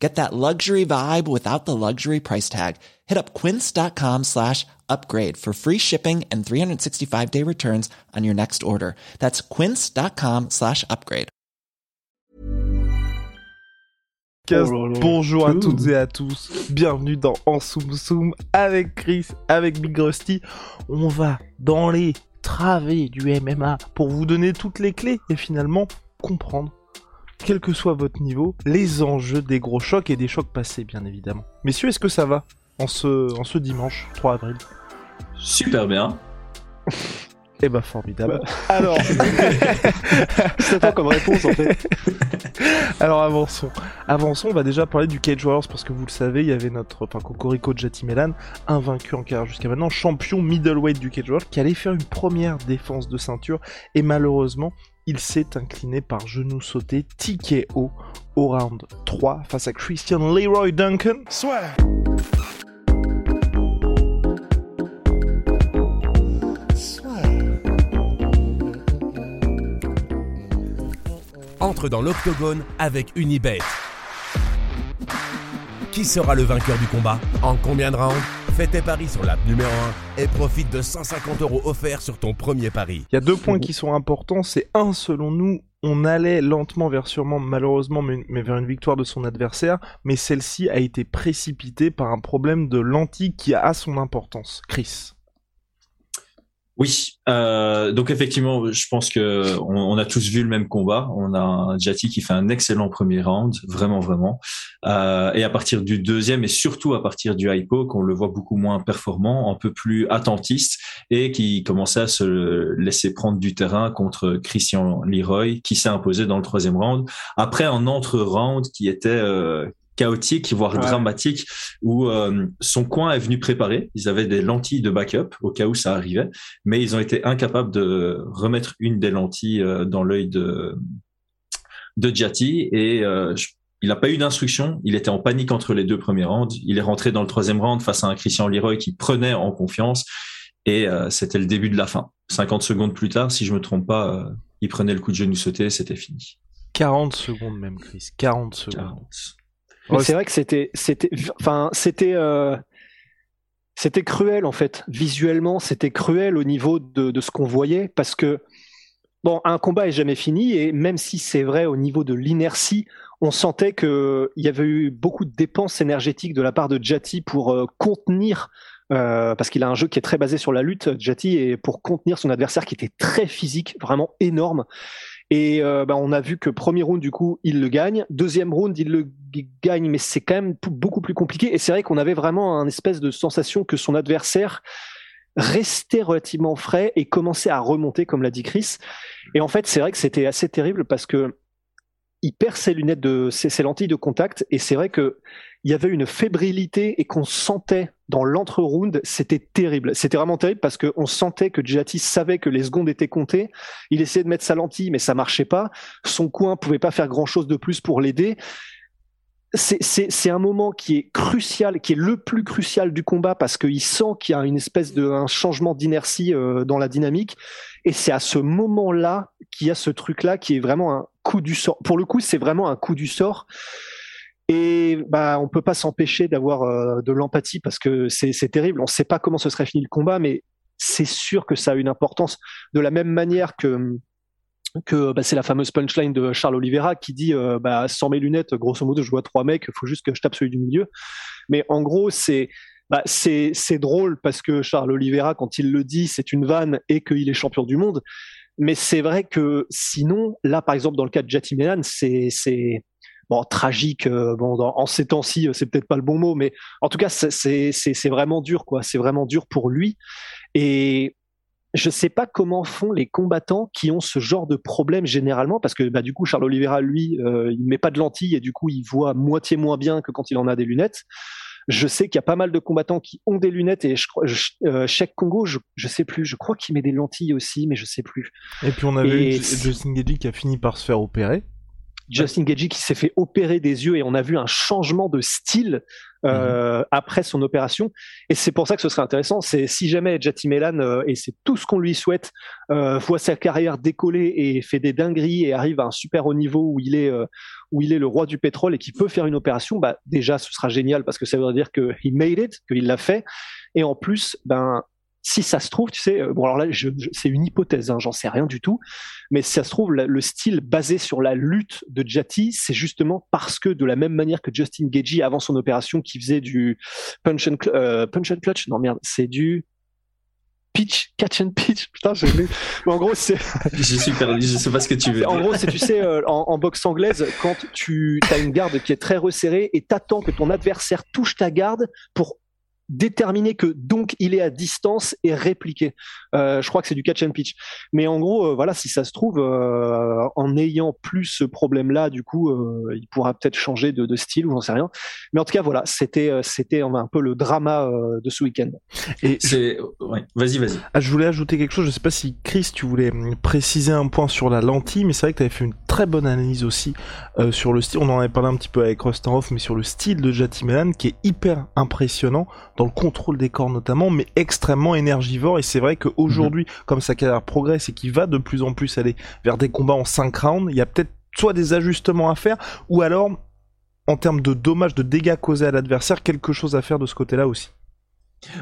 Get that luxury vibe without the luxury price tag. Hit up quince.com slash upgrade for free shipping and 365 day returns on your next order. That's quince.com slash upgrade. Bonjour à toutes et à tous. Bienvenue dans En Soum Soum avec Chris, avec Big Rusty. On va dans les travées du MMA pour vous donner toutes les clés et finalement comprendre quel que soit votre niveau, les enjeux des gros chocs et des chocs passés, bien évidemment. Messieurs, est-ce que ça va en ce, en ce dimanche 3 avril? Super bien. Eh bah formidable. Alors, c'est pas comme réponse en fait. Alors avançons. Avançons, on va déjà parler du Cage Warriors parce que vous le savez, il y avait notre enfin Cocorico Jati Melan, invaincu en carrière jusqu'à maintenant, champion middleweight du Cage Warriors, qui allait faire une première défense de ceinture et malheureusement, il s'est incliné par genou sauté TKO au round 3 face à Christian Leroy Duncan. Soit. Entre dans l'octogone avec Unibet. Qui sera le vainqueur du combat En combien de rounds Fais tes paris sur l'app numéro 1 et profite de 150 euros offerts sur ton premier pari. Il y a deux points qui sont importants. C'est un, selon nous, on allait lentement vers sûrement, malheureusement, mais, mais vers une victoire de son adversaire, mais celle-ci a été précipitée par un problème de lentille qui a son importance. Chris. Oui, euh, donc effectivement, je pense que on, a tous vu le même combat. On a un Jati qui fait un excellent premier round, vraiment, vraiment. Euh, et à partir du deuxième et surtout à partir du hypo, qu'on le voit beaucoup moins performant, un peu plus attentiste et qui commençait à se laisser prendre du terrain contre Christian Leroy, qui s'est imposé dans le troisième round. Après un entre-round qui était euh, chaotique, voire ouais. dramatique, où euh, son coin est venu préparer. Ils avaient des lentilles de backup au cas où ça arrivait, mais ils ont été incapables de remettre une des lentilles euh, dans l'œil de de Jati et euh, je, il n'a pas eu d'instruction. Il était en panique entre les deux premiers rounds. Il est rentré dans le troisième round face à un Christian Leroy qui prenait en confiance et euh, c'était le début de la fin. 50 secondes plus tard, si je me trompe pas, euh, il prenait le coup de genou sauté, c'était fini. 40 secondes même, Chris. 40 secondes. 40. Mais c'est vrai que c'était, c'était, enfin, c'était, euh, c'était cruel en fait. Visuellement, c'était cruel au niveau de, de ce qu'on voyait parce que bon, un combat est jamais fini et même si c'est vrai au niveau de l'inertie, on sentait que il y avait eu beaucoup de dépenses énergétiques de la part de Jati pour euh, contenir. Euh, parce qu'il a un jeu qui est très basé sur la lutte, Jati, et pour contenir son adversaire qui était très physique, vraiment énorme. Et euh, bah, on a vu que premier round, du coup, il le gagne. Deuxième round, il le gagne, mais c'est quand même beaucoup plus compliqué. Et c'est vrai qu'on avait vraiment un espèce de sensation que son adversaire restait relativement frais et commençait à remonter, comme l'a dit Chris. Et en fait, c'est vrai que c'était assez terrible parce que il perd ses lunettes de ses, ses lentilles de contact et c'est vrai que il y avait une fébrilité et qu'on sentait dans l'entre-round, c'était terrible. C'était vraiment terrible parce qu'on sentait que Jati savait que les secondes étaient comptées. Il essayait de mettre sa lentille, mais ça marchait pas. Son coin pouvait pas faire grand chose de plus pour l'aider. C'est un moment qui est crucial, qui est le plus crucial du combat parce qu'il sent qu'il y a une espèce de un changement d'inertie euh, dans la dynamique. Et c'est à ce moment-là qu'il y a ce truc-là qui est vraiment un coup du sort. Pour le coup, c'est vraiment un coup du sort. Et bah, on peut pas s'empêcher d'avoir euh, de l'empathie parce que c'est terrible. On ne sait pas comment ce serait fini le combat, mais c'est sûr que ça a une importance. De la même manière que que bah, c'est la fameuse punchline de Charles Oliveira qui dit euh, bah, sans mes lunettes, grosso modo, je vois trois mecs, faut juste que je tape celui du milieu. Mais en gros, c'est bah, c'est drôle parce que Charles Oliveira, quand il le dit, c'est une vanne et qu'il est champion du monde. Mais c'est vrai que sinon, là, par exemple, dans le cas de Jati Melan, c'est bon, tragique. Euh, bon, dans, en ces temps-ci, c'est peut-être pas le bon mot, mais en tout cas, c'est vraiment dur, quoi. C'est vraiment dur pour lui. Et je sais pas comment font les combattants qui ont ce genre de problème généralement, parce que bah, du coup, Charles Oliveira, lui, euh, il met pas de lentilles et du coup, il voit moitié moins bien que quand il en a des lunettes. Je sais qu'il y a pas mal de combattants qui ont des lunettes et je crois, euh, Sheik Congo, je, je sais plus, je crois qu'il met des lentilles aussi, mais je sais plus. Et puis on avait Justin Gagey qui a fini par se faire opérer. Justin Gagey qui s'est fait opérer des yeux et on a vu un changement de style euh, mhm. après son opération. Et c'est pour ça que ce serait intéressant. C'est si jamais Jati Melan euh, et c'est tout ce qu'on lui souhaite euh, voit sa carrière décoller et fait des dingueries et arrive à un super haut niveau où il est euh, où il est le roi du pétrole et qui peut faire une opération, bah déjà ce sera génial parce que ça veut dire que he made it, qu'il l'a fait. Et en plus, ben si ça se trouve, tu sais, euh, bon alors là, c'est une hypothèse, hein, j'en sais rien du tout, mais si ça se trouve, le style basé sur la lutte de Jati, c'est justement parce que de la même manière que Justin Gagey avant son opération, qui faisait du punch and, euh, punch and clutch, non merde, c'est du pitch, catch and pitch. Putain, j'ai vu. en gros, c'est. je suis perdu, je sais pas ce que tu veux. En gros, c'est, tu sais, euh, en, en, boxe anglaise, quand tu as une garde qui est très resserrée et t'attends que ton adversaire touche ta garde pour déterminer que donc il est à distance et répliquer. Euh, je crois que c'est du catch and pitch. Mais en gros, euh, voilà, si ça se trouve, euh, en ayant plus ce problème-là, du coup, euh, il pourra peut-être changer de, de style ou j'en sais rien. Mais en tout cas, voilà, c'était c'était un peu le drama de ce week-end. Et c'est, ouais, vas-y, vas-y. Ah, je voulais ajouter quelque chose. Je sais pas si Chris, tu voulais hum, préciser un point sur la lentille, mais c'est vrai que tu avais fait une très bonne analyse aussi sur le style. On en avait parlé un petit peu avec Rostanhoff, mais sur le style de Jati Melan qui est hyper impressionnant dans le contrôle des corps notamment, mais extrêmement énergivore. Et c'est vrai qu'aujourd'hui, mhm. comme sa carrière progresse et qu'il va de plus en plus aller vers des combats en 5 rounds, il y a peut-être soit des ajustements à faire, ou alors, en termes de dommages, de dégâts causés à l'adversaire, quelque chose à faire de ce côté-là aussi.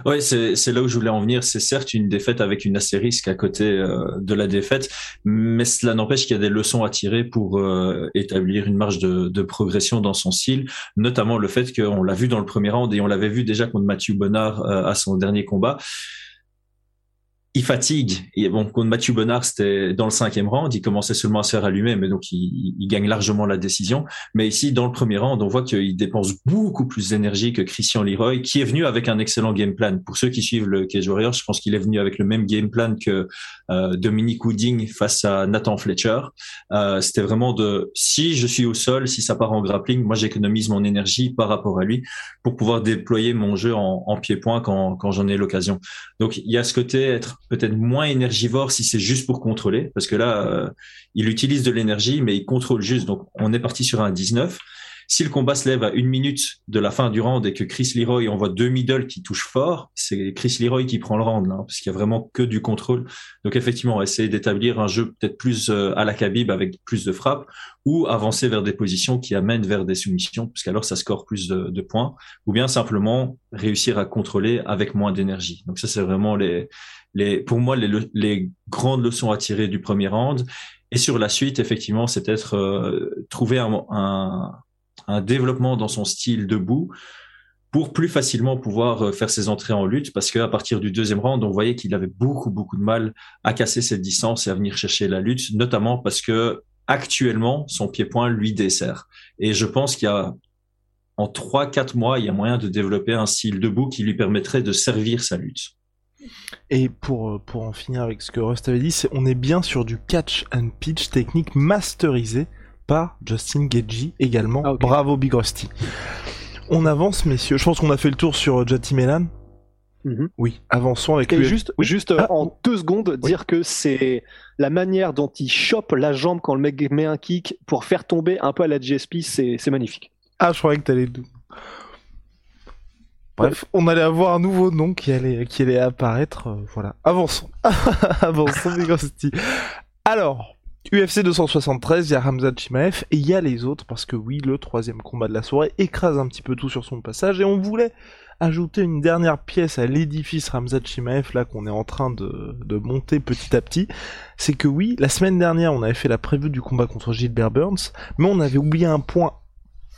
Oui, c'est là où je voulais en venir. C'est certes une défaite avec une astérisque à côté euh, de la défaite, mais cela n'empêche qu'il y a des leçons à tirer pour euh, établir une marge de, de, progression dans son style, notamment le fait qu'on l'a vu dans le premier round et on l'avait vu déjà contre Mathieu Bonnard euh, à son dernier combat il fatigue. Et bon, contre Mathieu Bonnard, c'était dans le cinquième round, il commençait seulement à se faire allumer, mais donc il, gagne largement la décision. Mais ici, dans le premier round, on voit qu'il dépense beaucoup plus d'énergie que Christian Leroy, qui est venu avec un excellent game plan. Pour ceux qui suivent le Cage Warriors, je pense qu'il est venu avec le même game plan que Dominique Wooding face à Nathan Fletcher. Euh, c'était vraiment de si je suis au sol, si ça part en grappling, moi j'économise mon énergie par rapport à lui pour pouvoir déployer mon jeu en, en pied-point quand, quand j'en ai l'occasion. Donc il y a ce côté être peut-être moins énergivore si c'est juste pour contrôler, parce que là, euh, il utilise de l'énergie, mais il contrôle juste. Donc, on est parti sur un 19. Si le combat se lève à une minute de la fin du round et que Chris Leroy envoie deux middle qui touchent fort, c'est Chris Leroy qui prend le round, là, parce qu'il y a vraiment que du contrôle. Donc effectivement, essayer d'établir un jeu peut-être plus euh, à la Khabib avec plus de frappes ou avancer vers des positions qui amènent vers des soumissions, puisqu'alors ça score plus de, points, ou bien simplement réussir à contrôler avec moins d'énergie. Donc ça, c'est vraiment les, les, pour moi, les, les grandes leçons à tirer du premier round. Et sur la suite, effectivement, c'est peut-être euh, trouver un, un, un, développement dans son style debout pour plus facilement pouvoir euh, faire ses entrées en lutte, parce qu'à partir du deuxième round, on voyait qu'il avait beaucoup, beaucoup de mal à casser cette distance et à venir chercher la lutte, notamment parce que actuellement, son pied-point lui dessert. Et je pense qu'il y a en trois, quatre mois, il y a moyen de développer un style debout qui lui permettrait de servir sa lutte. Et pour, euh, pour en finir avec ce que Rust avait dit, on est bien sur du catch and pitch technique masterisé par Justin Gagey également. Ah, Bravo Big Rusty. On avance messieurs. Je pense qu'on a fait le tour sur euh, Jati Melan. Mhm. Oui, avançons avec Et juste, juste euh, ah. en deux secondes, dire que c'est la manière dont il chope la jambe quand le mec met un kick pour faire tomber un peu à la GSP, c'est magnifique. Ah, je croyais que t'allais Bref, on allait avoir un nouveau nom qui allait, qui allait apparaître. Euh, voilà. Avançons. Avançons, Bigosti. Alors, UFC 273, il y a Hamza Chimaev et il y a les autres parce que oui, le troisième combat de la soirée écrase un petit peu tout sur son passage et on voulait ajouter une dernière pièce à l'édifice Ramzat Chimaev là qu'on est en train de, de, monter petit à petit, c'est que oui, la semaine dernière on avait fait la prévue du combat contre Gilbert Burns, mais on avait oublié un point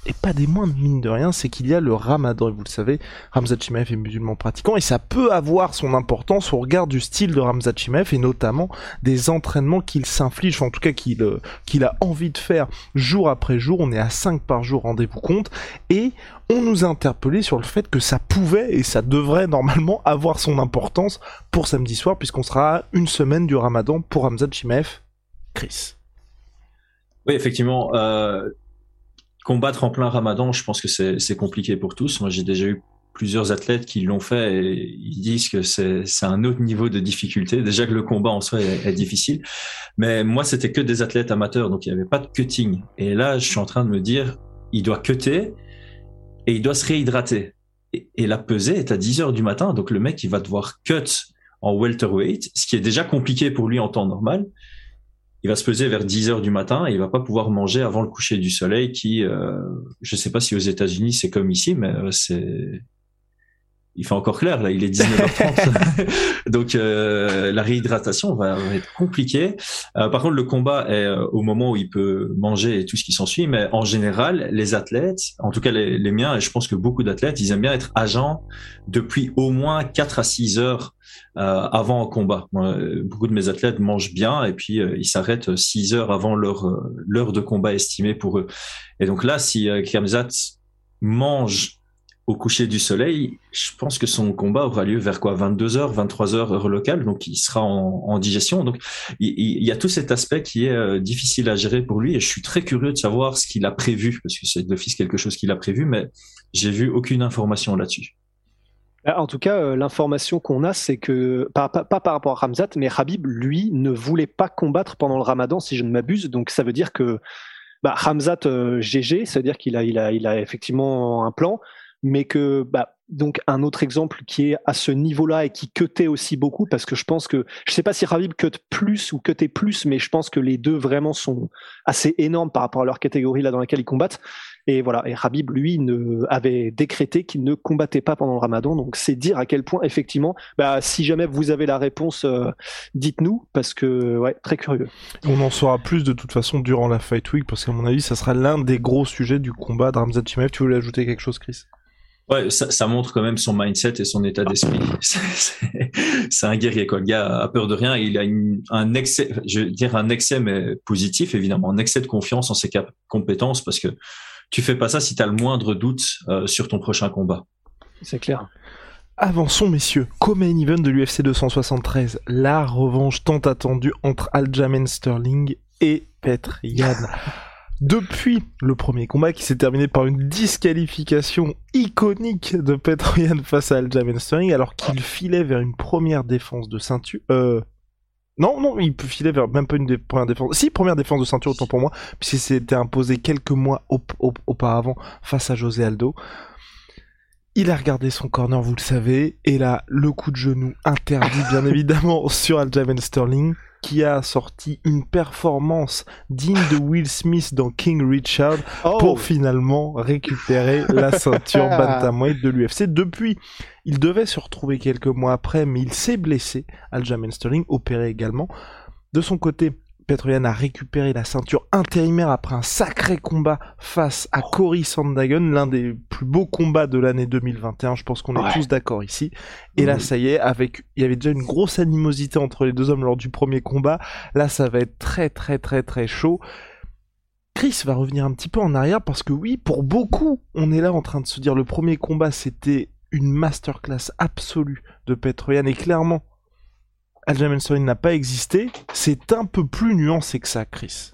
et pas des moindres mine de rien, c'est qu'il y a le ramadan, et vous le savez, Ramzat Chimaev est musulman pratiquant, et ça peut avoir son importance au regard du style de Ramzat Chimaev, et notamment des entraînements qu'il s'inflige, en tout cas qu'il euh, qu'il a envie de faire jour après jour, on est à 5 par jour, rendez-vous compte, et on nous a interpellé sur le fait que ça pouvait, et ça devrait normalement avoir son importance pour samedi soir, puisqu'on sera à une semaine du ramadan pour Ramzat Chimaev. Chris. Oui, effectivement. Euh, combattre en plein ramadan, je pense que c'est compliqué pour tous. Moi, j'ai déjà eu plusieurs athlètes qui l'ont fait et ils disent que c'est un autre niveau de difficulté. Déjà que le combat en soi est, difficile, mais moi c'était que des athlètes amateurs, donc il n'y avait pas de cutting. Et là, je suis en train de me dire, il doit cutter et il doit se réhydrater. Et, la pesée est à 10 heures du matin, donc le mec il va devoir cut en welterweight, ce qui est déjà compliqué pour lui en temps normal il va se peser vers 10 heures du matin et il va pas pouvoir manger avant le coucher du soleil qui, euh, je sais pas si aux États-Unis c'est comme ici, mais euh, c'est, il fait encore clair là, il est 19h30. Donc euh, la réhydratation va, être compliquée. Euh, par contre, le combat est au moment où il peut manger et tout ce qui s'ensuit, mais en général, les athlètes, en tout cas les, les miens, et je pense que beaucoup d'athlètes, ils aiment bien être agents depuis au moins 4 à 6 heures euh, avant un combat. beaucoup de mes athlètes mangent bien et puis euh, ils s'arrêtent six heures avant leur euh, l'heure de combat estimée pour eux. Et donc là, si Kamzat mange au coucher du soleil, je pense que son combat aura lieu vers quoi 22h, 23h heure locale, donc il sera en, digestion. Donc il, y a tout cet aspect qui est difficile à gérer pour lui et je suis très curieux de savoir ce qu'il a prévu, parce que c'est d'office quelque chose qu'il a prévu, mais j'ai vu aucune information là-dessus. En tout cas, euh, l'information qu'on a, c'est que, pas, par rapport à Ramzat, mais Habib, lui, ne voulait pas combattre pendant le ramadan, si je ne m'abuse. Donc ça veut dire que bah, Ramzat GG, ça veut dire qu'il a, il a, il a effectivement un plan, mais que bah, donc un autre exemple qui est à ce niveau-là et qui cutait aussi beaucoup, parce que je pense que, je sais pas si Habib cut plus ou cutait plus, mais je pense que les deux vraiment sont assez énormes par rapport à leur catégorie là dans laquelle ils combattent. Et voilà, et Habib, lui, ne, avait décrété qu'il ne combattait pas pendant le ramadan. Donc c'est dire à quel point, effectivement, bah, si jamais vous avez la réponse, euh, dites-nous, parce que, ouais, très curieux. On en saura plus de toute façon durant la Fight Week, parce qu'à mon avis, ça sera l'un des gros sujets du combat de Ramzat Chimaev. Tu voulais ajouter quelque chose, Chris? Ouais, ça, ça, montre quand même son mindset et son état d'esprit. c'est un guerrier, quoi. Le gars a peur de rien. Il a un excès, je veux dire un excès, mais positif, évidemment, un excès de confiance en ses compétences parce que tu fais pas ça si tu as le moindre doute euh, sur ton prochain combat. C'est clair. Avançons messieurs, co-main event de l'UFC 273, la revanche tant attendue entre Aljamain Sterling et Petr Yan. Depuis le premier combat qui s'est terminé par une disqualification iconique de Petr Yan face à Aljamain Sterling alors qu'il filait vers une première défense de ceinture, euh, non, non, il peut filer vers même pas une des premières défenses. Si, première défense de ceinture, autant pour moi, puisqu'il s'était imposé quelques mois auparavant face à José Aldo. Il a regardé son corner, vous le savez, et là, le coup de genou interdit, bien évidemment, sur Aljamain Sterling qui a sorti une performance digne de Will Smith dans King Richard oh. pour finalement récupérer la ceinture bantamweight de l'UFC. Depuis, il devait se retrouver quelques mois après, mais il s'est blessé. Aljamain Sterling opéré également. De son côté, Petroyan a récupéré la ceinture intérimaire après un sacré combat face à Cory Sandhagen, l'un des plus beaux combats de l'année 2021. Je pense qu'on est tous d'accord ici. Et là, ça y est, avec, il y avait déjà une grosse animosité entre les deux hommes lors du premier combat. Là, ça va être très, très, très, très chaud. Chris va revenir un petit peu en arrière parce que oui, pour beaucoup, on est là en train de se dire le premier combat, c'était une masterclass absolue de Petroyan et clairement, Aljamain Sterling n'a pas existé, c'est un peu plus nuancé que ça, Chris.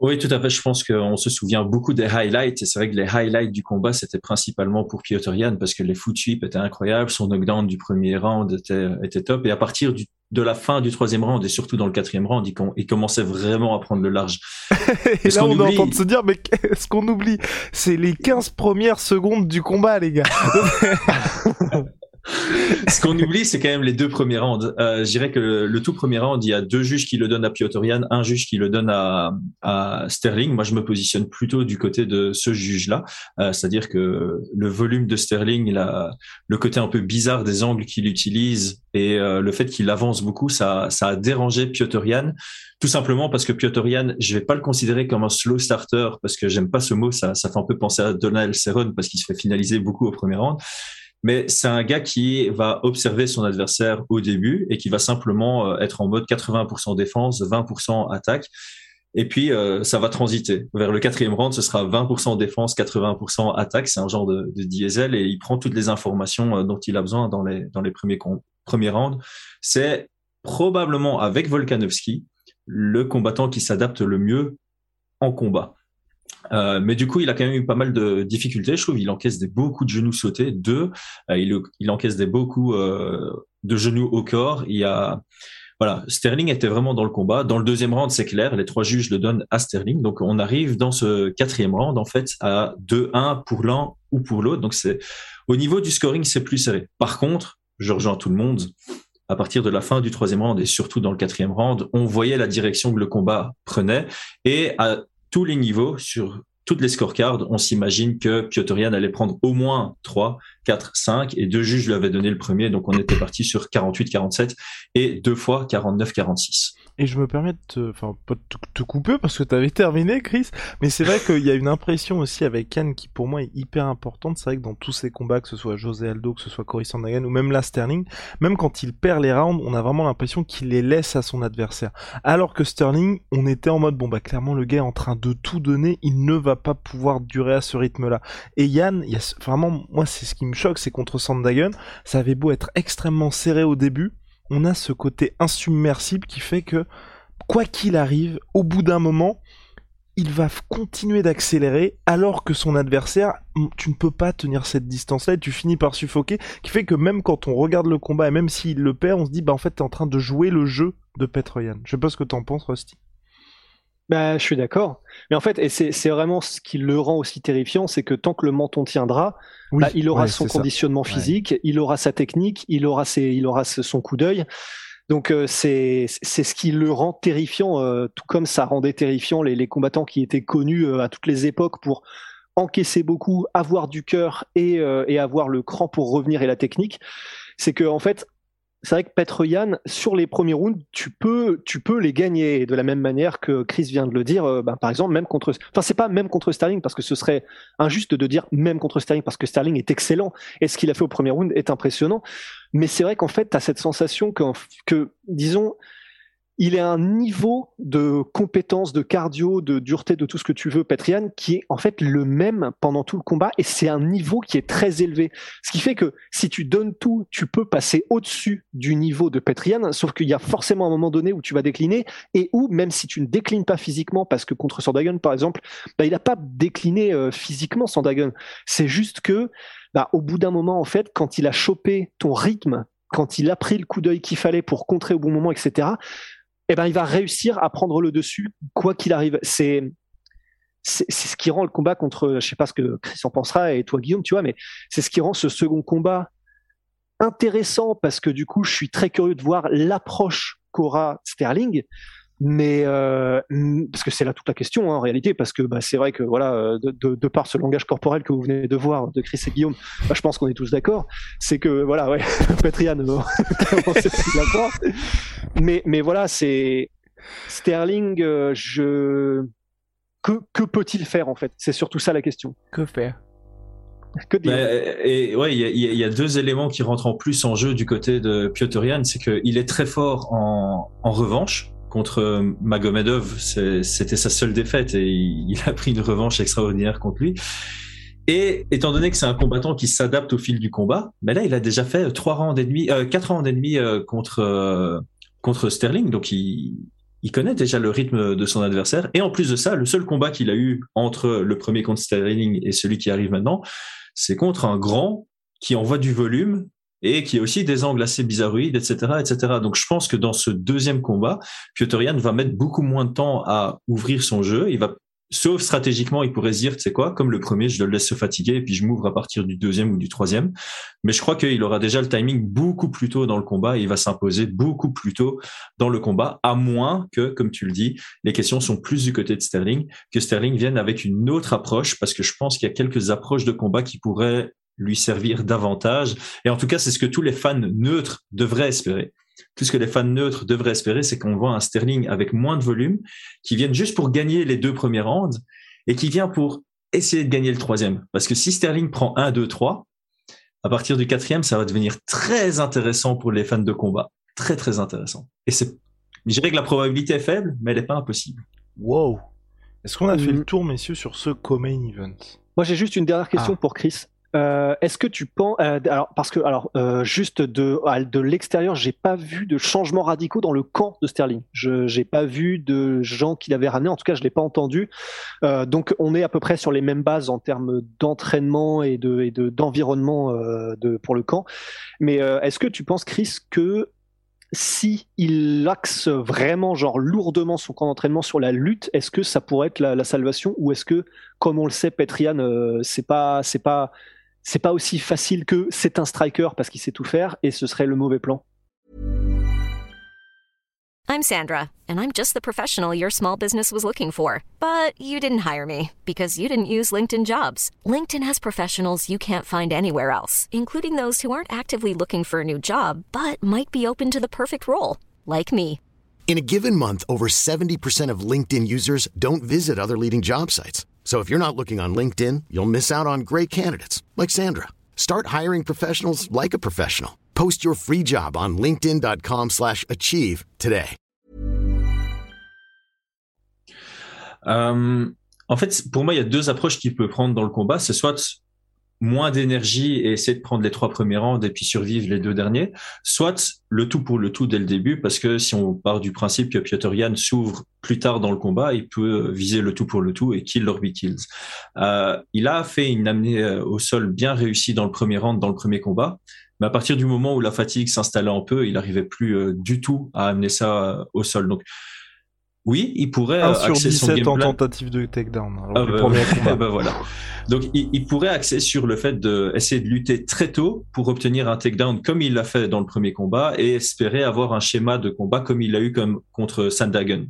Oui, tout à fait. Je pense qu'on se souvient beaucoup des highlights. Et c'est vrai que les highlights du combat, c'était principalement pour Piotr Jan parce que les foot sweeps étaient incroyables. Son knockdown du premier round était, était top. Et à partir du, de la fin du troisième round et surtout dans le quatrième round, il, il commençait vraiment à prendre le large. et là, on, est en train de se dire, mais ce qu'on oublie, c'est les 15 premières secondes du combat, les gars. Ce qu'on oublie, c'est quand même les deux premiers rounds. Euh, je dirais que le, tout premier round, il y a deux juges qui le donnent à Piotorian, un juge qui le donne à, à Sterling. Moi, je me positionne plutôt du côté de ce juge-là, euh, c'est-à-dire que le volume de Sterling, la, le côté un peu bizarre des angles qu'il utilise et euh, le fait qu'il avance beaucoup, ça, ça a dérangé Piotorian. Tout simplement parce que Piotorian, je vais pas le considérer comme un slow starter parce que j'aime pas ce mot, ça, ça fait un peu penser à Donald Cerrone parce qu'il se fait finaliser beaucoup au premier round mais c'est un gars qui va observer son adversaire au début et qui va simplement euh, être en mode 80% défense, 20% attaque. Et puis, euh, ça va transiter. Vers le quatrième round, ce sera 20% défense, 80% attaque. C'est un genre de, diesel et il prend toutes les informations euh, dont il a besoin dans les, dans les premiers, premiers rounds. C'est probablement, avec Volkanovski, le combattant qui s'adapte le mieux en combat. Euh, mais du coup, il a quand même eu pas mal de difficultés. Je trouve il encaisse des beaucoup de genoux sautés. Deux, euh, il, il encaisse des beaucoup euh, de genoux au corps. Il y a voilà, Sterling était vraiment dans le combat. Dans le deuxième round, c'est clair, les trois juges le donnent à Sterling. Donc on arrive dans ce quatrième round en fait à 2-1 pour l'un ou pour l'autre. Donc c'est au niveau du scoring, c'est plus serré. Par contre, je rejoins tout le monde. À partir de la fin du troisième round et surtout dans le quatrième round, on voyait la direction que le combat prenait et à tous les niveaux, sur toutes les scorecards, on s'imagine que Piotr allait prendre au moins 3, 4, 5 et deux juges lui avaient donné le premier, donc on était parti sur 48-47 et deux fois 49-46. Et je me permets de te, enfin, pas de te couper parce que tu avais terminé, Chris. Mais c'est vrai qu'il y a une impression aussi avec Yann qui pour moi est hyper importante. C'est vrai que dans tous ces combats, que ce soit José Aldo, que ce soit Cory Sandhagen ou même la Sterling, même quand il perd les rounds, on a vraiment l'impression qu'il les laisse à son adversaire. Alors que Sterling, on était en mode bon bah clairement le gars est en train de tout donner, il ne va pas pouvoir durer à ce rythme-là. Et Yann, y a vraiment moi c'est ce qui me choque, c'est contre Sandhagen, ça avait beau être extrêmement serré au début, on a ce côté insubmersible qui fait que, quoi qu'il arrive, au bout d'un moment, il va continuer d'accélérer alors que son adversaire, tu ne peux pas tenir cette distance-là et tu finis par suffoquer, qui fait que même quand on regarde le combat et même s'il le perd, on se dit, bah en fait, t'es en train de jouer le jeu de Petroyan. Je sais pas ce que t'en penses, Rusty. Bah, je suis d'accord. Mais en fait, et c'est vraiment ce qui le rend aussi terrifiant, c'est que tant que le menton tiendra, bah, il aura son conditionnement physique, il aura sa technique, il aura, ses, il aura son coup d'œil. Donc euh, c'est c'est ce qui le rend terrifiant, euh, tout comme ça rendait terrifiant les, les combattants qui étaient connus euh, à toutes les époques pour encaisser beaucoup, avoir du cœur et, et avoir le cran pour revenir et la technique. C'est que en fait, c'est vrai que Petroyan, sur les premiers rounds, tu peux, tu peux les gagner de la même manière que Chris vient de le dire. Ben, par exemple, même contre, enfin c'est pas même contre Sterling parce que ce serait injuste de dire même contre Sterling parce que Sterling est excellent et ce qu'il a fait au premier round est impressionnant. Mais c'est vrai qu'en fait, tu as cette sensation que, que disons, il est à un niveau de compétence, de cardio, de dureté, de tout ce que tu veux, Petrian, qui est en fait le même pendant tout le combat et c'est un niveau qui est très élevé. Ce qui fait que si tu donnes tout, tu peux passer au-dessus du niveau de Petrian, sauf qu'il y a forcément un moment donné où tu vas décliner et où, même si tu ne déclines pas physiquement, parce que contre Sandagon, par exemple, bah, il n'a pas décliné euh, physiquement, Sandagon. C'est juste que, bah, au bout d'un moment, en fait, quand il a chopé ton rythme, quand il a pris le coup d'œil qu'il fallait pour contrer au bon moment, etc., eh ben, il va réussir à prendre le dessus, quoi qu'il arrive. C'est, c'est ce qui rend le combat contre, je sais pas ce que Chris en pensera et toi Guillaume, tu vois, mais c'est ce qui rend ce second combat intéressant parce que du coup, je suis très curieux de voir l'approche qu'aura Sterling mais euh, parce que c'est là toute la question hein, en réalité, parce que bah, c'est vrai que voilà, euh, de, de, de, par ce langage corporel que vous venez de voir de Chris et Guillaume, bah, je pense qu'on est tous d'accord. C'est que voilà, ouais, Patrian, mais mais voilà, c'est Sterling. Euh, je que que peut-il faire en fait? C'est surtout ça la question. Que faire? Que dire? Et ouais, il y, y a, deux éléments qui rentrent en plus en jeu du côté de Piotr Jan, c'est qu'il est très fort en, en revanche contre Magomedov, c'était sa seule défaite et il a pris une revanche extraordinaire contre lui. Et étant donné que c'est un combattant qui s'adapte au fil du combat, mais là il a déjà fait trois rounds et demi, euh, quatre rounds et demi euh, contre euh, contre Sterling, donc il, il connaît déjà le rythme de son adversaire. Et en plus de ça, le seul combat qu'il a eu entre le premier contre Sterling et celui qui arrive maintenant, c'est contre un grand qui envoie du volume et qui a aussi des angles assez bizarroïdes, etc., etc. Donc, je pense que dans ce deuxième combat, Piotr Jan va mettre beaucoup moins de temps à ouvrir son jeu. Il va, sauf stratégiquement, il pourrait se dire, tu sais quoi, comme le premier, je le laisse se fatiguer et puis je m'ouvre à partir du deuxième ou du troisième. Mais je crois qu'il aura déjà le timing beaucoup plus tôt dans le combat et il va s'imposer beaucoup plus tôt dans le combat, à moins que, comme tu le dis, les questions sont plus du côté de Sterling, que Sterling vienne avec une autre approche, parce que je pense qu'il y a quelques approches de combat qui pourraient lui servir davantage. Et en tout cas, c'est ce que tous les fans neutres devraient espérer. Tout ce que les fans neutres devraient espérer, c'est qu'on voit un Sterling avec moins de volume, qui vienne juste pour gagner les deux premiers rounds et qui vient pour essayer de gagner le troisième. Parce que si Sterling prend 1, 2, 3, à partir du quatrième, ça va devenir très intéressant pour les fans de combat. Très, très intéressant. Et c'est, je dirais que la probabilité est faible, mais elle n'est pas impossible. Wow. Est-ce qu'on a fait le tour, messieurs, sur ce co-main event? Moi, j'ai juste une dernière question ah. pour Chris. Euh, Est-ce que tu penses euh, alors parce que alors euh, juste de de l'extérieur, j'ai pas vu de changements radicaux dans le camp de Sterling. Je j'ai pas vu de gens qui l'avaient ramené. En tout cas, je l'ai pas entendu. Donc on est à peu près sur les mêmes bases en termes d'entraînement et de d'environnement de pour le camp. Mais est-ce que tu penses, Chris, que si il axe vraiment genre lourdement son camp d'entraînement sur la lutte, est-ce que ça pourrait être la, salvation? Ou est-ce que, comme on le sait, Petrian, c'est pas c'est pas c'est pas aussi facile que c'est un striker parce qu'il sait tout faire et ce serait le mauvais plan. I'm Sandra, and I'm just the professional your small business was looking for. But you didn't hire me because you didn't use LinkedIn jobs. LinkedIn has professionals you can't find anywhere else, including those who aren't actively looking for a new job but might be open to the perfect role, like me. In a given month, over 70% of LinkedIn users don't visit other leading job sites. So if you're not looking on LinkedIn, you'll miss out on great candidates like Sandra. Start hiring professionals like a professional. Post your free job on linkedin.com/achieve today. Euh, en fait, pour moi, il y a deux approches qu'il peut prendre dans le combat. C'est soit moins d'énergie et essayer de prendre les trois premiers rounds et puis survivre les deux derniers, soit le tout pour le tout dès le début, parce que si on part du principe que Piotr Jan s'ouvre plus tard dans le combat, il peut viser le tout pour le tout et kill l'Orbi kills. Euh, il a fait une amenée euh, au sol bien réussie dans le premier round, dans le premier combat, mais à partir du moment où la fatigue s'installait un peu, il n'arrivait plus euh, du tout à amener ça euh, au sol. Donc oui, il pourrait 1 euh, sur axer son 17 en tentative de takedown. Ah le bah, premier combat. bah voilà. Donc il, il pourrait axer sur le fait d'essayer de lutter très tôt pour obtenir un takedown comme il l'a fait dans le premier combat et espérer avoir un schéma de combat comme il l'a eu comme contre Sandagen.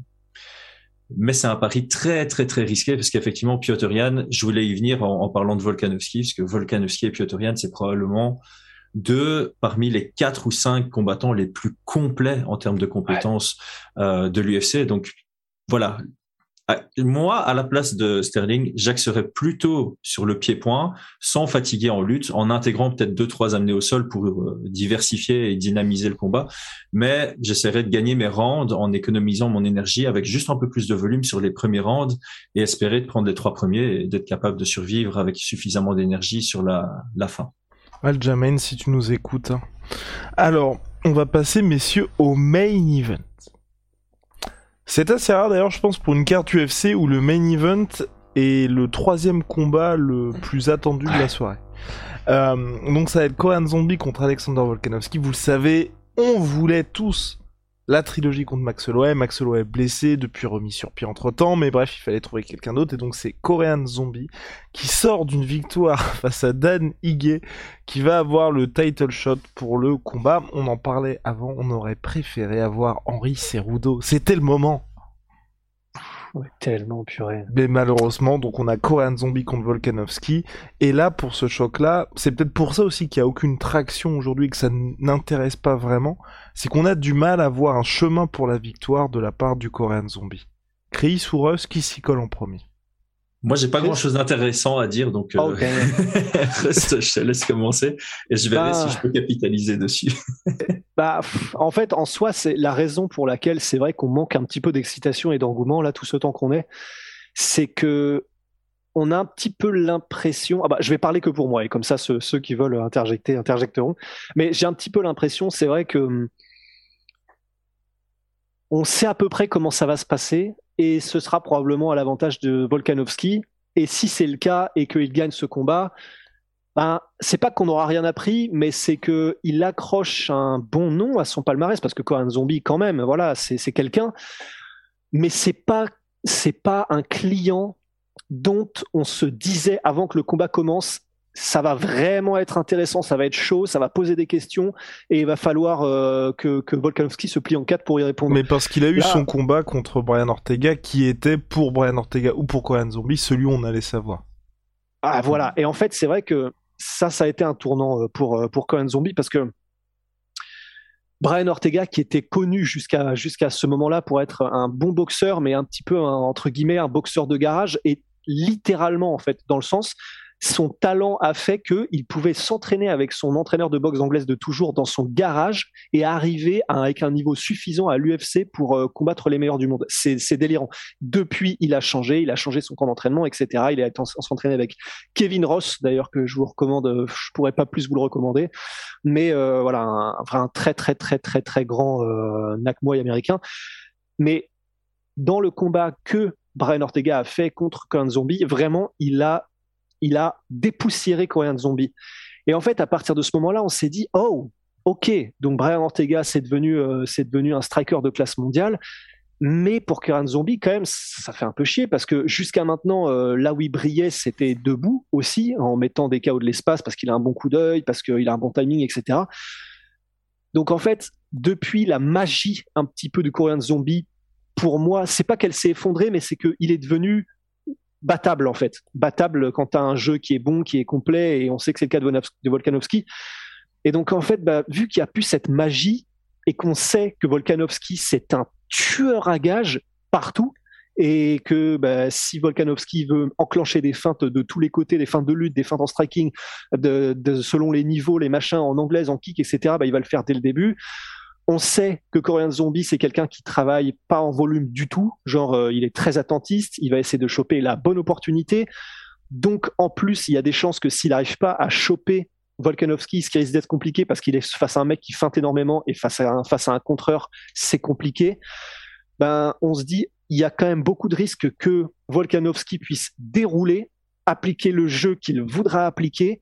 Mais c'est un pari très très très risqué parce qu'effectivement Piotr Jan, je voulais y venir en, en parlant de Volkanovski parce que Volkanovski et Piotr Jan c'est probablement deux parmi les quatre ou cinq combattants les plus complets en termes de compétences euh, de l'UFC. Donc voilà, moi, à la place de Sterling, j'axerais plutôt sur le pied-point, sans fatiguer en lutte, en intégrant peut-être deux, trois amenés au sol pour euh, diversifier et dynamiser le combat. Mais j'essaierais de gagner mes rounds en économisant mon énergie avec juste un peu plus de volume sur les premiers rounds et espérer de prendre les trois premiers et d'être capable de survivre avec suffisamment d'énergie sur la, la fin. Aljamain, si tu nous écoutes. Alors, on va passer, messieurs, au main event. C'est assez rare d'ailleurs, je pense, pour une carte UFC où le main event est le troisième combat le plus attendu de la soirée. Euh, donc ça va être Korean Zombie contre Alexander Volkanovski. Vous le savez, on voulait tous la trilogie contre Max Holloway. Max Holloway est blessé, depuis remis sur pied entre temps, mais bref, il fallait trouver quelqu'un d'autre. Et donc c'est Korean Zombie qui sort d'une victoire face à Dan Higuet qui va avoir le title shot pour le combat. On en parlait avant, on aurait préféré avoir Henri Cerudo. C'était le moment. Ouais, tellement purée. Mais malheureusement, donc on a Korean Zombie contre Volkanovski. Et là, pour ce choc-là, c'est peut-être pour ça aussi qu'il n'y a aucune traction aujourd'hui et que ça n'intéresse pas vraiment. C'est qu'on a du mal à voir un chemin pour la victoire de la part du Korean Zombie. Chris ou Russ, qui s'y colle en premier Moi, j'ai pas grand-chose d'intéressant à dire, donc euh, damn. reste, je te laisse commencer et je verrai Ah. si je peux capitaliser dessus. Bah, pff, en fait, en soi, c'est la raison pour laquelle c'est vrai qu'on manque un petit peu d'excitation et d'engouement là, tout ce temps qu'on est, c'est que on a un petit peu l'impression. Ah bah, je vais parler que pour moi et comme ça, ceux, ceux qui veulent interjecter interjecteront. Mais j'ai un petit peu l'impression, c'est vrai que hum, on sait à peu près comment ça va se passer et ce sera probablement à l'avantage de Volkanovski. Et si c'est le cas et qu'il gagne ce combat, ben, c'est pas qu'on n'aura rien appris, mais c'est que il accroche un bon nom à son palmarès parce que Korean Zombie, quand même, voilà, c'est quelqu'un. Mais c'est pas c'est pas un client dont on se disait avant que le combat commence. Ça va vraiment être intéressant, ça va être chaud, ça va poser des questions et il va falloir euh, que, que Volkanovski se plie en quatre pour y répondre. Mais parce qu'il a eu Là- son combat contre Brian Ortega qui était pour Brian Ortega ou pour Korean Zombie, celui où on allait savoir. Ah voilà. Et en fait, c'est vrai que ça, ça a été un tournant euh, pour euh, pour Cohen Zombie parce que Brian Ortega, qui était connu jusqu'à jusqu'à ce moment-là pour être un bon boxeur, mais un petit peu un- entre guillemets un boxeur de garage, est littéralement en fait dans le sens son talent a fait qu'il pouvait s'entraîner avec son entraîneur de boxe anglaise de toujours dans son garage et arriver avec un niveau suffisant à l'UFC pour euh, combattre les meilleurs du monde. C'est délirant. Depuis, il a changé, il a changé son camp d'entraînement, etc. Il a s'entraîner avec Kevin Ross, d'ailleurs que je vous recommande. Euh, je pourrais pas plus vous le recommander, mais euh, voilà, un, très très très très très grand euh, américain. Mais dans le combat que Brian Ortega a fait contre Korean Zombie, vraiment, il a il a dépoussiéré Korean Zombie. Et en fait, à partir de ce moment-là, on s'est dit, oh, ok, donc Brian Ortega, c'est devenu, euh, devenu un striker de classe mondiale. Mais pour Korean Zombie, quand même, ça fait un peu chier parce que jusqu'à maintenant, euh, là où il brillait, c'était debout aussi, en mettant des KO de l'espace parce qu'il a un bon coup d'œil, parce qu'il a un bon timing, etc. Donc en fait, depuis la magie un petit peu du Korean Zombie, pour moi, c'est pas qu'elle s'est effondrée, mais c'est qu'il est devenu battable en fait. Battable quand tu as un jeu qui est bon, qui est complet, et on sait que c'est le cas de Volkanovski. Et donc en fait, bah, vu qu'il n'y a plus cette magie et qu'on sait que Volkanovski c'est un tueur à gage partout, et que bah, si Volkanovski veut enclencher des feintes de tous les côtés, des feintes de lutte, des feintes en striking, selon les niveaux, les machins en anglaise, en kick, etc., bah, il va le faire dès le début. On sait que Korean Zombie, c'est quelqu'un qui travaille pas en volume du tout. Genre, euh, il est très attentiste, il va essayer de choper la bonne opportunité. Donc, en plus, il y a des chances que s'il n'arrive pas à choper Volkanovski, ce qui risque d'être compliqué parce qu'il est face à un mec qui feinte énormément et face à un, face à contreur, c'est compliqué. Ben, on se dit, il y a quand même beaucoup de risques que Volkanovski puisse dérouler, appliquer le jeu qu'il voudra appliquer,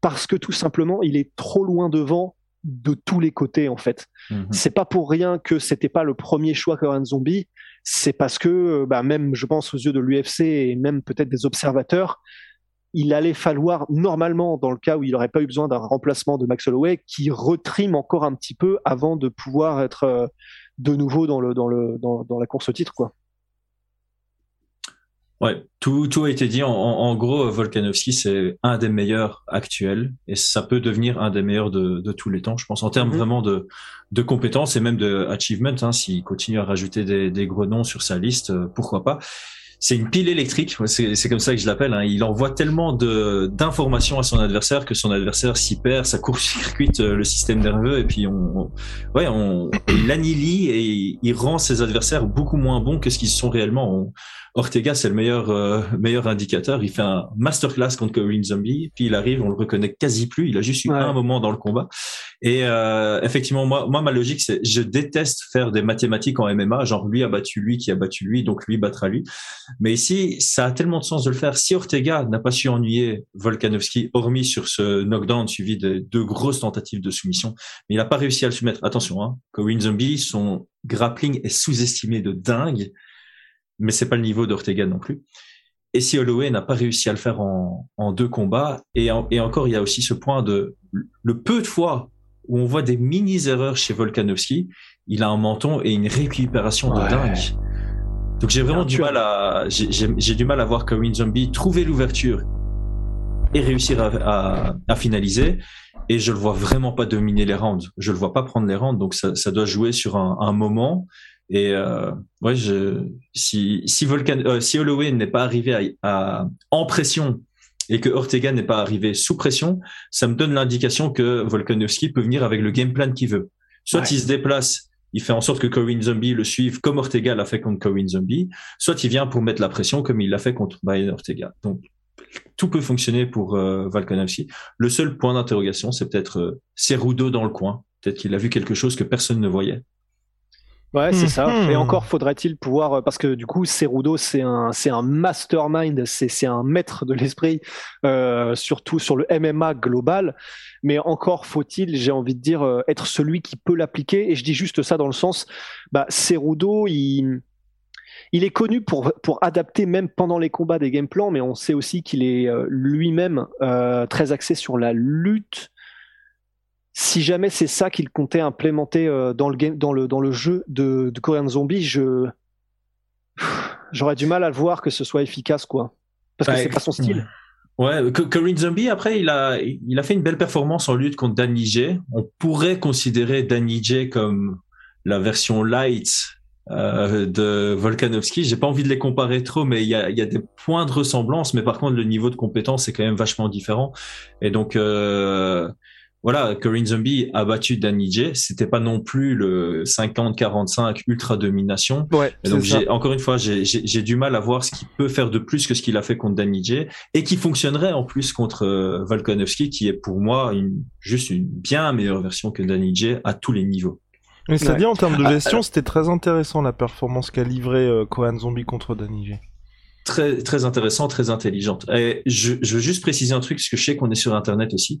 parce que tout simplement, il est trop loin devant de tous les côtés en fait. Mhm. C'est pas pour rien que c'était pas le premier choix Korean Zombie, c'est parce que bah, même je pense aux yeux de l'UFC et même peut-être des observateurs, il allait falloir normalement dans le cas où il n'aurait pas eu besoin d'un remplacement de Max Holloway qui retrime encore un petit peu avant de pouvoir être euh, de nouveau dans le dans le dans, dans la course au titre quoi. Ouais, tout, tout a été dit. En, en gros, Volkanovski, c'est un des meilleurs actuels et ça peut devenir un des meilleurs de, de tous les temps, je pense, en termes mhm. vraiment de, de compétences et même de achievement. Hein, S'il continue à rajouter des, des gros noms sur sa liste, euh, pourquoi pas c'est une pile électrique, c'est comme ça que je l'appelle. Hein. Il envoie tellement d'informations à son adversaire que son adversaire s'y perd, ça court-circuite euh, le système nerveux et puis on, ouais, on, il et il rend ses adversaires beaucoup moins bons que ce qu'ils sont réellement. Ortega, c'est le meilleur euh, meilleur indicateur. Il fait un masterclass contre Corinne Zombie, puis il arrive, on le reconnaît quasi plus. Il a juste eu un moment dans le combat. Et euh, effectivement, moi, moi, ma logique, c'est je déteste faire des mathématiques en MMA, genre lui a battu lui, qui a battu lui, donc lui battra lui. Mais ici, ça a tellement de sens de le faire. Si Ortega n'a pas su ennuyer Volkanovski, hormis sur ce knockdown suivi de deux grosses tentatives de soumission, mais il n'a pas réussi à le soumettre. Attention, hein, Corinne Zombie, son grappling est sous-estimé de dingue mais c'est pas le niveau d'Ortega non plus. Et si Holloway n'a pas réussi à le faire en, en deux combats, et, et, encore, il y a aussi ce point de le peu de fois où on voit des mini-erreurs chez Volkanovski, il a un menton et une récupération de dingue. Donc j'ai vraiment du mal à j'ai du mal à voir Zombie trouver l'ouverture et réussir à, à, à, finaliser. Et je le vois vraiment pas dominer les rounds. Je le vois pas prendre les rounds. Donc ça, ça doit jouer sur un, un moment et euh, ouais, je, si si Volcan, euh, si Holloway n'est pas arrivé à, en pression et que Ortega n'est pas arrivé sous pression, ça me donne l'indication que Volkanovski peut venir avec le game plan qu'il veut. Soit il se déplace, il fait en sorte que Corinne Zombie le suive comme Ortega l'a fait contre Corinne Zombie, soit il vient pour mettre la pression comme il l'a fait contre Brian Ortega. Donc tout peut fonctionner pour euh, Volkanovski. Le seul point d'interrogation, c'est peut-être euh, Cerudo dans le coin. Peut-être qu'il a vu quelque chose que personne ne voyait. Ouais, c'est ça. Et mhm. encore faudrait-il pouvoir, euh, parce que du coup, Cerudo, c'est un, c'est un mastermind, c'est, c'est un maître de l'esprit, euh, surtout sur le MMA global. Mais encore faut-il, j'ai envie de dire, euh, être celui qui peut l'appliquer. Et je dis juste ça dans le sens, bah, Cerudo, il, il est connu pour, pour adapter même pendant les combats des game plans, mais on sait aussi qu'il est euh, lui-même très axé sur la lutte si jamais c'est ça qu'il comptait implémenter euh, dans le game, dans le dans le jeu de, de Korean Zombie, je j'aurais du mal à le voir que ce soit efficace quoi, parce que c'est pas son style. Ouais, Korean Zombie après il a il a fait une belle performance en lutte contre Danny J. On pourrait considérer Danny J comme la version light euh, de Volkanovski. J'ai pas envie de les comparer trop, mais il y a, y a, des points de ressemblance, mais par contre le niveau de compétence est quand même vachement différent. Et donc euh, voilà, Corinne Zombie a battu Danny J. C'était pas non plus le 50-45 ultra domination. Ouais, et donc c'est encore une fois, j'ai du mal à voir ce qu'il peut faire de plus que ce qu'il a fait contre Danny J. et qui fonctionnerait en plus contre euh, Volkanovski, qui est pour moi une, juste une bien meilleure version que Danny J. à tous les niveaux. Mais c'est Ouais. dit en termes de Ah, gestion, c'était très intéressant la performance qu'a livré euh, Kohan Zombie contre Danny J. très très intéressant, très intelligente. Et je, je veux juste préciser un truc parce que je sais qu'on est sur internet aussi.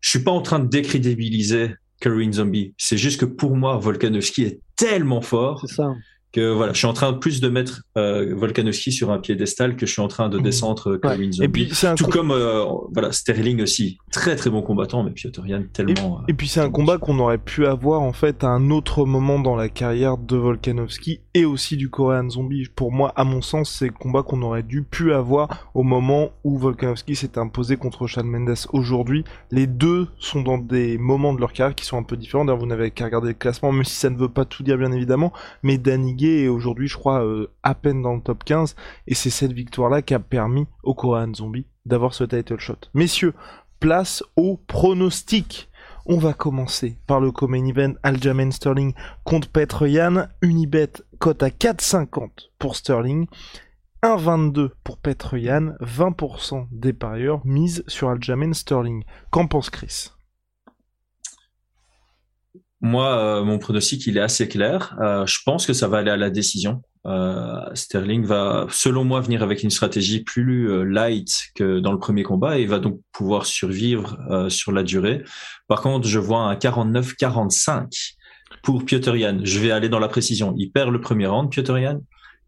Je suis pas en train de décrédibiliser Corinne Zombie. C'est juste que pour moi, Volkanovski est tellement fort C'est ça. Que voilà, je suis en train plus de mettre euh, Volkanovski sur un piédestal que je suis en train de Mhm. descendre Corinne Zombie. Et puis c'est un Tout com- comme euh, voilà Sterling aussi, très très bon combattant, mais Piotr Jan tellement. Et puis c'est un combat qu'on aurait pu avoir en fait à un autre moment dans la carrière de Volkanovski et aussi du Korean Zombie. Pour moi, à mon sens, c'est le combat qu'on aurait dû pu avoir au moment où Volkanovski s'est imposé contre Shawn Mendes. Aujourd'hui, les deux sont dans des moments de leur carrière qui sont un peu différents. D'ailleurs, vous n'avez qu'à regarder le classement, même si ça ne veut pas tout dire bien évidemment. Mais Danny Est aujourd'hui, je crois, euh, à peine dans le top 15 et c'est cette victoire-là qui a permis au Korean Zombie d'avoir ce title shot. Messieurs, place au pronostic. On va commencer par le co-main event Aljamain Sterling contre Petr. Unibet cote à 4,50 pour Sterling. 1,22 pour Petr Yan. 20% des parieurs misent sur Aljamain Sterling. Qu'en pense Chris? Moi, euh, mon pronostic, il est assez clair. Euh, je pense que ça va aller à la décision. Euh, Sterling va, selon moi, venir avec une stratégie plus light que dans le premier combat et va donc pouvoir survivre sur la durée. Par contre, je vois un 49-45 pour Piotr Jan. Je vais aller dans la précision. Il perd le premier round, Piotr Jan.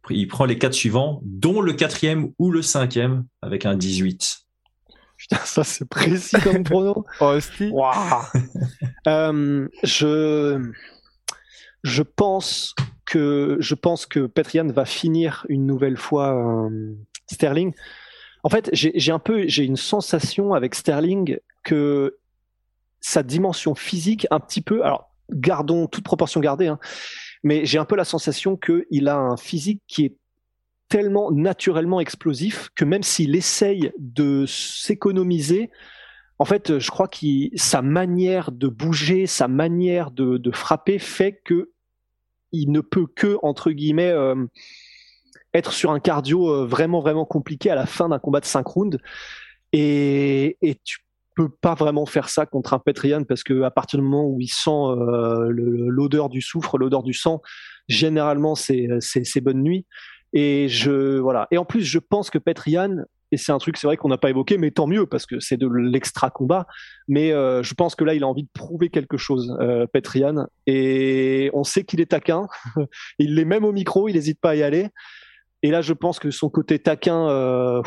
Il prend les quatre suivants, dont le quatrième ou le cinquième, avec un 18. Putain, ça c'est précis comme prono. Rusty Waouh. Euh, je je pense que je pense que Petrian va finir une nouvelle fois euh, Sterling. En fait, j'ai un peu j'ai une sensation avec Sterling que sa dimension physique un petit peu alors gardons toute proportion gardée hein, mais j'ai un peu la sensation qu'il a un physique qui est tellement naturellement explosif que même s'il essaye de s'économiser, en fait, je crois que sa manière de bouger, sa manière de, frapper fait que il ne peut que entre guillemets euh, être sur un cardio euh, vraiment vraiment compliqué à la fin d'un combat de 5 rounds et, et tu peux pas vraiment faire ça contre un Petrian parce que à partir du moment où il sent euh, l'odeur du soufre, l'odeur du sang, généralement c'est bonne nuit. Et je voilà. Et en plus, je pense que Petrian, et c'est un truc, c'est vrai qu'on n'a pas évoqué, mais tant mieux parce que c'est de l'extra combat. Mais euh, je pense que là, il a envie de prouver quelque chose, euh, Petrian. Et on sait qu'il est taquin. il l'est même au micro, il n'hésite pas à y aller. Et là, je pense que son côté taquin, euh,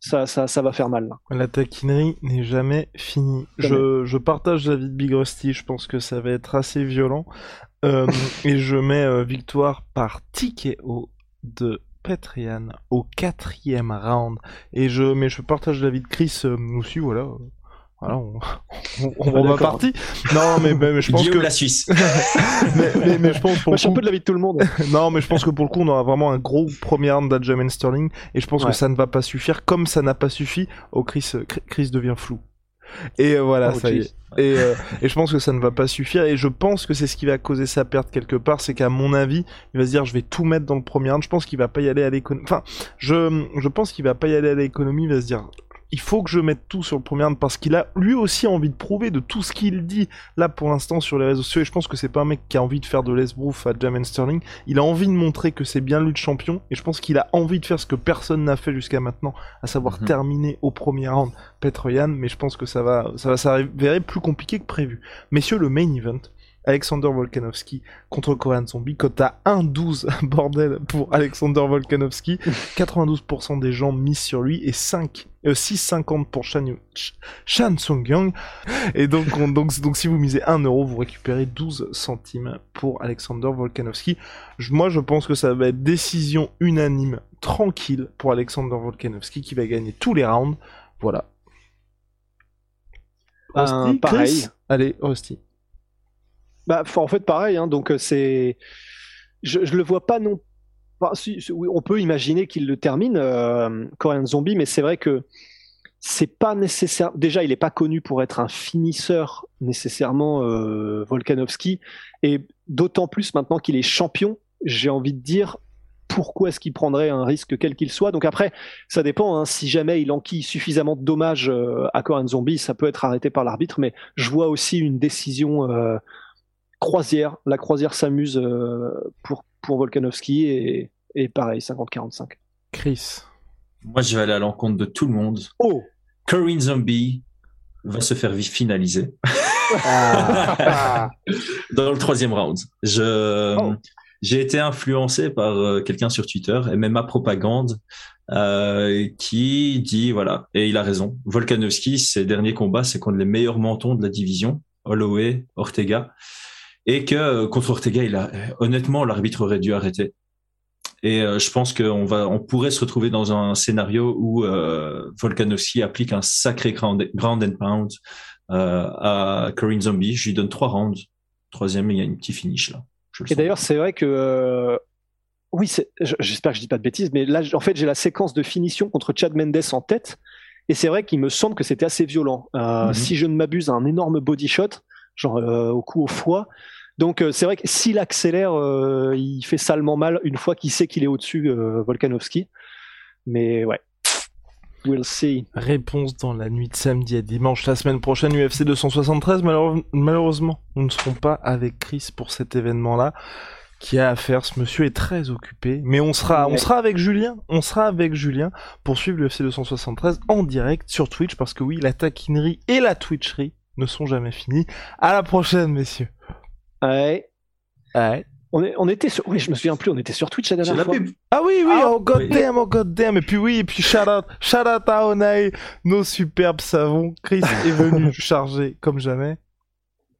ça, ça, ça va faire mal. La taquinerie n'est jamais finie. Je, je, partage l'avis de Big Rusty. Je pense que ça va être assez violent. Euh, et je mets victoire par TKO de Petrian au quatrième round. Et je, mais je partage l'avis de Chris euh, aussi, voilà. Voilà, on, on, on va parti. Non, mais, mais, mais je pense Guillaume que la Suisse. mais, mais, mais, je pense pour Moi, je suis un peu de l'avis de tout le monde. non, mais je pense que pour le coup, on aura vraiment un gros premier round d'Adjamin Sterling, et je pense ouais. que ça ne va pas suffire, comme ça n'a pas suffi au Chris. Chris devient flou. Et euh, voilà, oh, ça y est. Et, euh, et, je pense que ça ne va pas suffire. Et je pense que c'est ce qui va causer sa perte quelque part. C'est qu'à mon avis, il va se dire je vais tout mettre dans le premier round. Je pense qu'il va pas y aller à l'économie. Enfin, je, je pense qu'il va pas y aller à l'économie. Il va se dire il faut que je mette tout sur le premier round parce qu'il a lui aussi envie de prouver de tout ce qu'il dit là pour l'instant sur les réseaux sociaux. Et je pense que c'est pas un mec qui a envie de faire de l'esbrouf à Jamen Sterling. Il a envie de montrer que c'est bien lui le champion. Et je pense qu'il a envie de faire ce que personne n'a fait jusqu'à maintenant, à savoir mm -hmm. terminer au premier round Petroyan. Mais je pense que ça va, ça va s'avérer plus compliqué que prévu. Messieurs, le main event. Alexander Volkanovski contre Korean Zombie, cote à 1,12 bordel pour Alexander Volkanovski. 92% des gens misent sur lui et 5, euh, 6,50 pour Shan, Shan Sung-young. Et donc, on, donc, donc, si vous misez 1 euro, vous récupérez 12 centimes pour Alexander Volkanovski. Je, moi, je pense que ça va être décision unanime, tranquille pour Alexander Volkanovski qui va gagner tous les rounds. Voilà. Euh, pareil. Allez, Rusty. Bah, en fait, pareil. Hein, donc, c'est. je, je le vois pas non. Enfin, on peut imaginer qu'il le termine, euh, Korean Zombie, mais c'est vrai que c'est pas nécessaire. Déjà, il est pas connu pour être un finisseur nécessairement, euh, Volkanovski, et d'autant plus maintenant qu'il est champion. J'ai envie de dire pourquoi est-ce qu'il prendrait un risque quel qu'il soit? Donc après, ça dépend. hein. si jamais il enquille suffisamment de dommages euh, à Korean Zombie, ça peut être arrêté par l'arbitre. Mais je vois aussi une décision euh, croisière. La croisière s'amuse euh, pour pour Volkanovski et, et pareil 50-45. Chris. Moi, je vais aller à l'encontre de tout le monde. Oh Corinne Zombie va se faire finaliser Ah. dans le troisième round. Je, Oh. j'ai été influencé par euh, quelqu'un sur Twitter, et même ma propagande, euh, qui dit voilà, et il a raison. Volkanovski, ses derniers combats, c'est contre les meilleurs mentons de la division, Holloway, Ortega, et que euh, contre Ortega, il a honnêtement l'arbitre aurait dû arrêter. Et euh, je pense qu'on va, on pourrait se retrouver dans un scénario où euh, Volkanovski applique un sacré ground, ground and pound euh, à Corinne Zombie. Je lui donne trois rounds. Troisième, il y a une petite finish là. Et d'ailleurs, c'est vrai que. euh, oui, j'espère que je dis pas de bêtises, mais là, en fait, j'ai la séquence de finition contre Chad Mendes en tête. Et c'est vrai qu'il me semble que c'était assez violent. Euh, Mhm. Si je ne m'abuse, un énorme body shot, genre euh, au coup au foie. Donc euh, c'est vrai que s'il accélère, euh, il fait salement mal une fois qu'il sait qu'il est au-dessus, Volkanovski. Mais ouais. We'll see. Réponse dans la nuit de samedi à dimanche la semaine prochaine UFC 273. Malheure- Malheureusement, nous ne serons pas avec Chris pour cet événement-là qui a à faire. Ce monsieur est très occupé, mais on sera, on sera avec Julien. On sera avec Julien pour suivre l'UFC 273 en direct sur Twitch parce que oui, la taquinerie et la twitcherie ne sont jamais finies. À la prochaine, messieurs. Ouais. Ouais. On, est- on était sur. Oui, je me souviens plus. On était sur Twitch la dernière la fois. pub. Ah oui, oui, Ah, oh god oui. damn, oh god damn. Et puis oui, et puis shout out, shout out à Onae, nos superbes savons. Chris est venu charger comme jamais.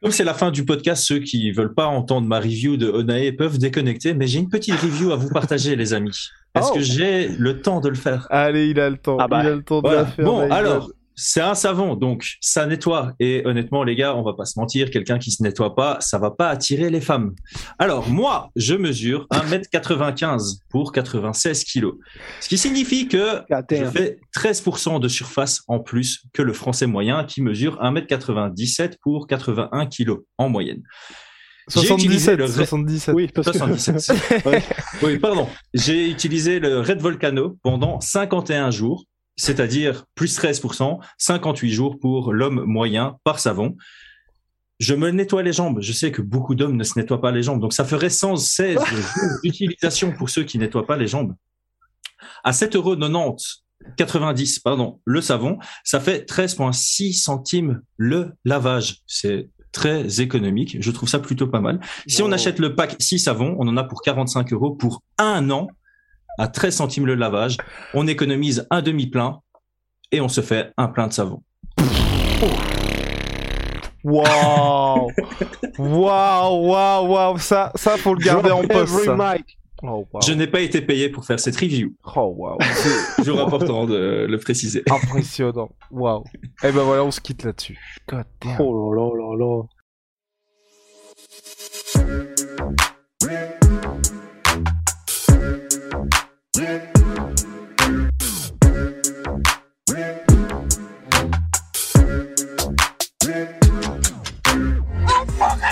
Comme c'est la fin du podcast, ceux qui veulent pas entendre ma review de Onae peuvent déconnecter, mais j'ai une petite review à vous partager, les amis. Est-ce Oh. que j'ai le temps de le faire? Allez, il a le temps. Ah bah, il a le temps de Voilà. la faire. Bon, alors, c'est un savon, donc ça nettoie. Et honnêtement, les gars, on va pas se mentir, quelqu'un qui se nettoie pas, ça va pas attirer les femmes. Alors, moi, je mesure 1m95 pour 96 kilos. Ce qui signifie que je fais 13% de surface en plus que le français moyen qui mesure 1m97 pour 81 kilos en moyenne. J'ai utilisé 77, le- 77. Oui, parce que. 77. Ouais. Oui, pardon. J'ai utilisé le Red Volcano pendant 51 jours, c'est-à-dire plus 13%, 58 jours pour l'homme moyen par savon. Je me nettoie les jambes. Je sais que beaucoup d'hommes ne se nettoient pas les jambes. Donc, ça ferait 116 jours d'utilisation pour ceux qui nettoient pas les jambes. À 7,90 euros 90, pardon, le savon, ça fait 13,6 centimes le lavage. C'est très économique. Je trouve ça plutôt pas mal. Si on achète le pack 6 savons, on en a pour 45 euros pour un an à 13 centimes le lavage. On économise un demi-plein et on se fait un plein de savon. Waouh Waouh, waouh, waouh Ça, ça, faut le garder en poste. Oh. Je n'ai pas été payé pour faire cette review. Oh, waouh. Toujours important de le préciser. Impressionnant. Waouh. Et ben voilà, on se quitte là-dessus. God damn. Oh là là là là.